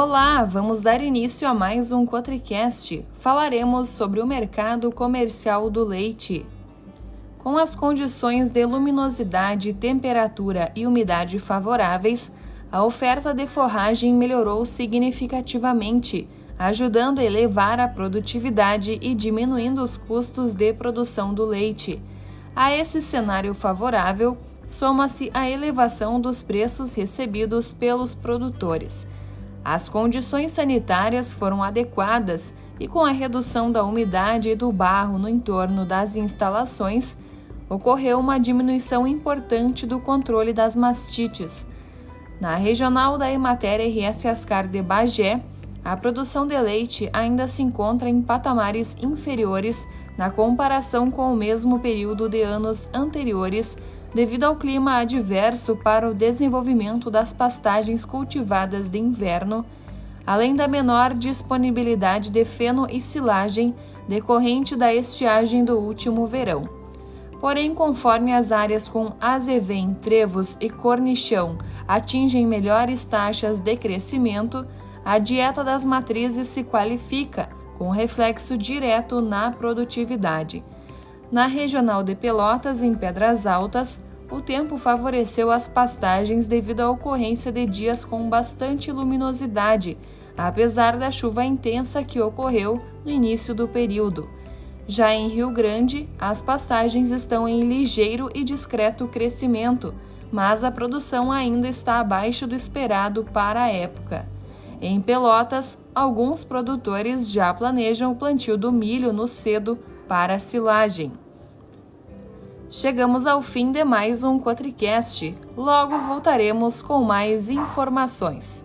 Olá, vamos dar início a mais um Cotricast. Falaremos sobre o mercado comercial do leite. Com as condições de luminosidade, temperatura e umidade favoráveis, a oferta de forragem melhorou significativamente, ajudando a elevar a produtividade e diminuindo os custos de produção do leite. A esse cenário favorável, soma-se a elevação dos preços recebidos pelos produtores as condições sanitárias foram adequadas e, com a redução da umidade e do barro no entorno das instalações, ocorreu uma diminuição importante do controle das mastites. Na regional da Emater RS Ascar de Bagé, a produção de leite ainda se encontra em patamares inferiores na comparação com o mesmo período de anos anteriores devido ao clima adverso para o desenvolvimento das pastagens cultivadas de inverno, além da menor disponibilidade de feno e silagem decorrente da estiagem do último verão. Porém, conforme as áreas com azevém, trevos e cornichão atingem melhores taxas de crescimento, a dieta das matrizes se qualifica, com reflexo direto na produtividade. Na regional de Pelotas, em Pedras Altas, o tempo favoreceu as pastagens devido à ocorrência de dias com bastante luminosidade, apesar da chuva intensa que ocorreu no início do período. Já em Rio Grande, as pastagens estão em ligeiro e discreto crescimento, mas a produção ainda está abaixo do esperado para a época. Em Pelotas, alguns produtores já planejam o plantio do milho no cedo para silagem. Chegamos ao fim de mais um Quatricast. Logo voltaremos com mais informações.